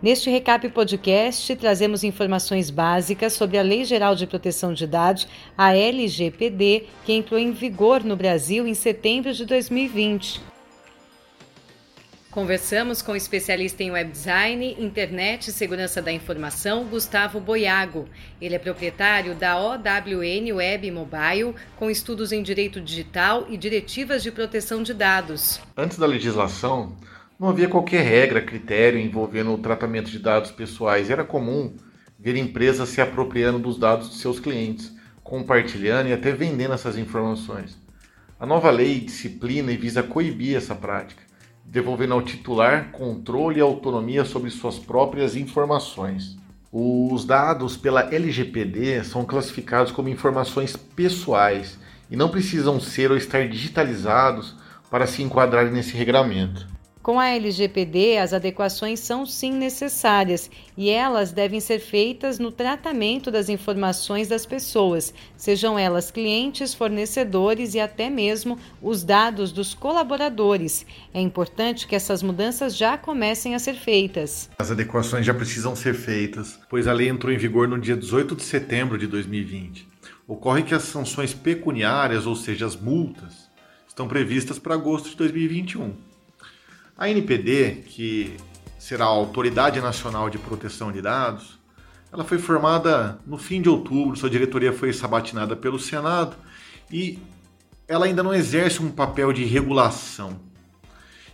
Neste Recap Podcast, trazemos informações básicas sobre a Lei Geral de Proteção de Dados, a LGPD, que entrou em vigor no Brasil em setembro de 2020. Conversamos com o especialista em web design, internet e segurança da informação, Gustavo Boiago. Ele é proprietário da OWN Web Mobile, com estudos em direito digital e diretivas de proteção de dados. Antes da legislação, não havia qualquer regra, critério envolvendo o tratamento de dados pessoais. Era comum ver empresas se apropriando dos dados de seus clientes, compartilhando e até vendendo essas informações. A nova lei disciplina e visa coibir essa prática, devolvendo ao titular controle e autonomia sobre suas próprias informações. Os dados pela LGPD são classificados como informações pessoais e não precisam ser ou estar digitalizados para se enquadrarem nesse regramento. Com a LGPD, as adequações são sim necessárias e elas devem ser feitas no tratamento das informações das pessoas, sejam elas clientes, fornecedores e até mesmo os dados dos colaboradores. É importante que essas mudanças já comecem a ser feitas. As adequações já precisam ser feitas, pois a lei entrou em vigor no dia 18 de setembro de 2020. Ocorre que as sanções pecuniárias, ou seja, as multas, estão previstas para agosto de 2021. A NPD, que será a Autoridade Nacional de Proteção de Dados, ela foi formada no fim de outubro, sua diretoria foi sabatinada pelo Senado e ela ainda não exerce um papel de regulação.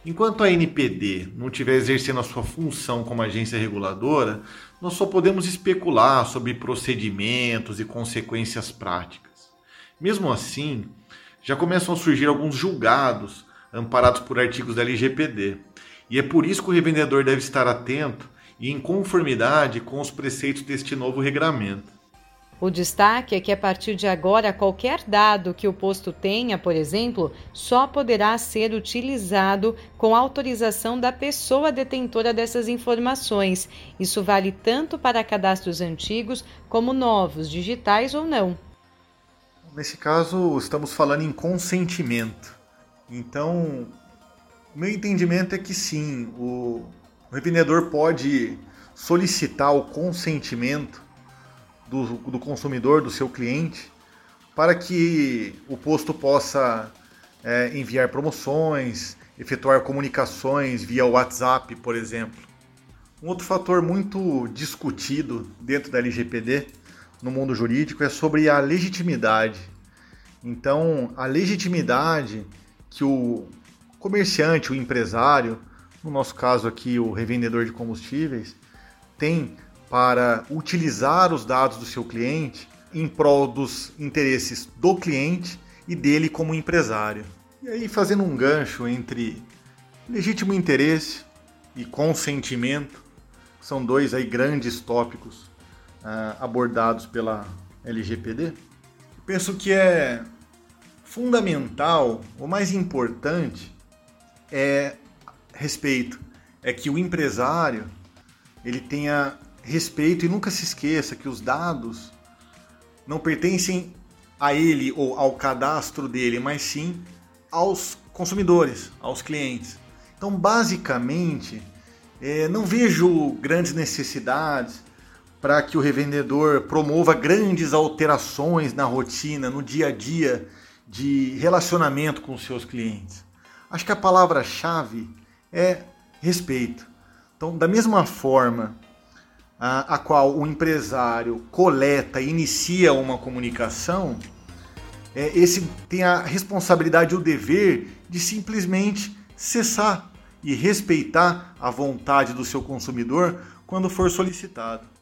Enquanto a NPD não estiver exercendo a sua função como agência reguladora, nós só podemos especular sobre procedimentos e consequências práticas. Mesmo assim, já começam a surgir alguns julgados amparados por artigos da LGPD. E é por isso que o revendedor deve estar atento e em conformidade com os preceitos deste novo regramento. O destaque é que a partir de agora, qualquer dado que o posto tenha, por exemplo, só poderá ser utilizado com autorização da pessoa detentora dessas informações. Isso vale tanto para cadastros antigos como novos, digitais ou não. Nesse caso, estamos falando em consentimento. Então, meu entendimento é que sim, o, o revendedor pode solicitar o consentimento do, do consumidor, do seu cliente, para que o posto possa é, enviar promoções, efetuar comunicações via WhatsApp, por exemplo. Um outro fator muito discutido dentro da LGPD, no mundo jurídico, é sobre a legitimidade. Então, a legitimidade que o comerciante, o empresário, no nosso caso aqui o revendedor de combustíveis, tem para utilizar os dados do seu cliente em prol dos interesses do cliente e dele como empresário. E aí fazendo um gancho entre legítimo interesse e consentimento, são dois aí grandes tópicos uh, abordados pela LGPD. Penso que é fundamental, o mais importante é respeito. É que o empresário ele tenha respeito e nunca se esqueça que os dados não pertencem a ele ou ao cadastro dele, mas sim aos consumidores, aos clientes. Então, basicamente, é, não vejo grandes necessidades para que o revendedor promova grandes alterações na rotina, no dia a dia de relacionamento com os seus clientes. Acho que a palavra-chave é respeito. Então, da mesma forma a, a qual o empresário coleta e inicia uma comunicação, é, esse tem a responsabilidade e o dever de simplesmente cessar e respeitar a vontade do seu consumidor quando for solicitado.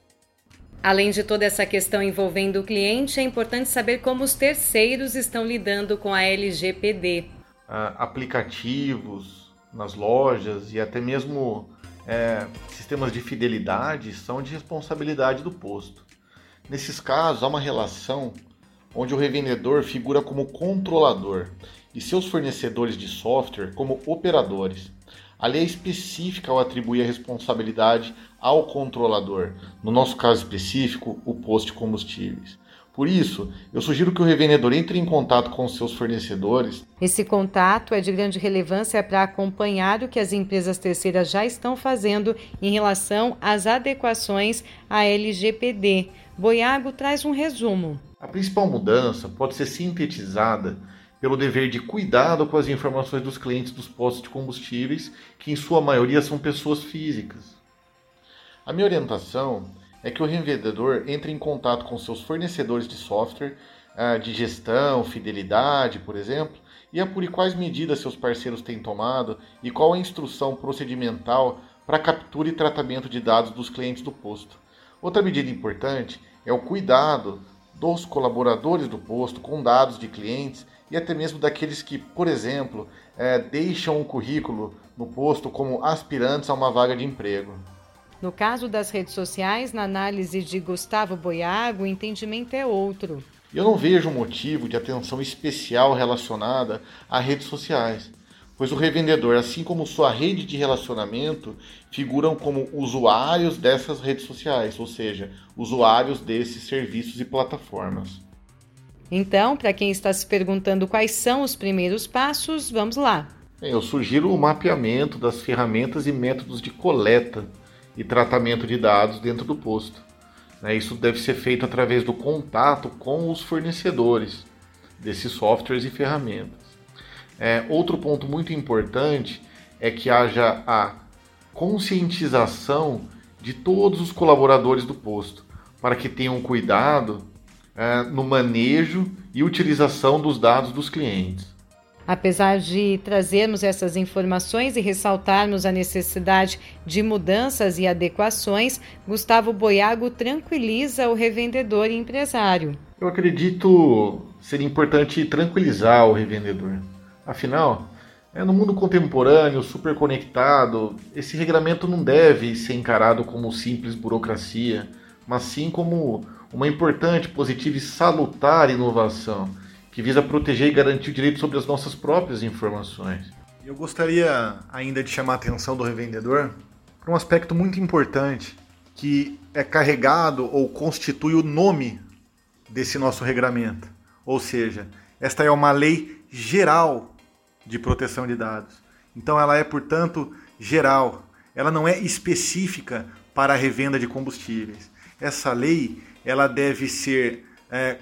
Além de toda essa questão envolvendo o cliente, é importante saber como os terceiros estão lidando com a LGPD. Ah, aplicativos nas lojas e até mesmo é, sistemas de fidelidade são de responsabilidade do posto. Nesses casos, há uma relação onde o revendedor figura como controlador e seus fornecedores de software como operadores. A lei é específica ao atribuir a responsabilidade ao controlador, no nosso caso específico, o posto de combustíveis. Por isso, eu sugiro que o revendedor entre em contato com seus fornecedores. Esse contato é de grande relevância para acompanhar o que as empresas terceiras já estão fazendo em relação às adequações à LGPD. Boiago traz um resumo. A principal mudança pode ser sintetizada pelo dever de cuidado com as informações dos clientes dos postos de combustíveis, que em sua maioria são pessoas físicas. A minha orientação é que o revendedor entre em contato com seus fornecedores de software ah, de gestão, fidelidade, por exemplo, e apure quais medidas seus parceiros têm tomado e qual a instrução procedimental para captura e tratamento de dados dos clientes do posto. Outra medida importante é o cuidado dos colaboradores do posto com dados de clientes e até mesmo daqueles que, por exemplo, é, deixam um currículo no posto como aspirantes a uma vaga de emprego. No caso das redes sociais, na análise de Gustavo Boiago, o entendimento é outro. Eu não vejo motivo de atenção especial relacionada a redes sociais, pois o revendedor, assim como sua rede de relacionamento, figuram como usuários dessas redes sociais, ou seja, usuários desses serviços e plataformas. Então, para quem está se perguntando quais são os primeiros passos, vamos lá. Eu sugiro o mapeamento das ferramentas e métodos de coleta e tratamento de dados dentro do posto. Né? Isso deve ser feito através do contato com os fornecedores desses softwares e ferramentas. É, outro ponto muito importante é que haja a conscientização de todos os colaboradores do posto, para que tenham cuidado é, no manejo e utilização dos dados dos clientes. Apesar de trazermos essas informações e ressaltarmos a necessidade de mudanças e adequações, Gustavo Boiago tranquiliza o revendedor e empresário. Eu acredito ser importante tranquilizar o revendedor. Afinal, é, no mundo contemporâneo, super conectado, esse regramento não deve ser encarado como simples burocracia, mas sim como uma importante, positiva e salutar inovação que visa proteger e garantir o direito sobre as nossas próprias informações. Eu gostaria ainda de chamar a atenção do revendedor para um aspecto muito importante que é carregado ou constitui o nome desse nosso regramento. Ou seja, esta é uma lei geral de proteção de dados. Então ela é, portanto, geral. Ela não é específica para a revenda de combustíveis. Essa lei ela deve ser é,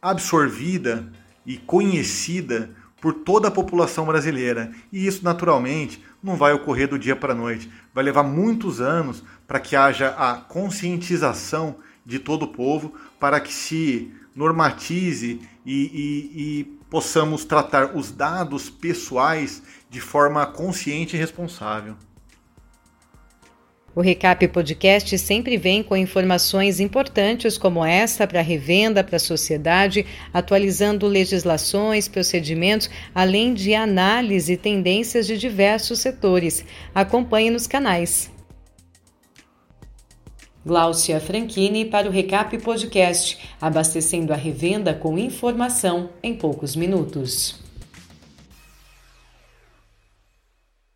absorvida e conhecida por toda a população brasileira. E isso, naturalmente, não vai ocorrer do dia para a noite. Vai levar muitos anos para que haja a conscientização de todo o povo, para que se normatize e, e, e possamos tratar os dados pessoais de forma consciente e responsável. O Recap Podcast sempre vem com informações importantes como essa para a revenda, para a sociedade, atualizando legislações, procedimentos, além de análise e tendências de diversos setores. Acompanhe nos canais. Gláucia Franchini para o Recap Podcast, abastecendo a revenda com informação em poucos minutos.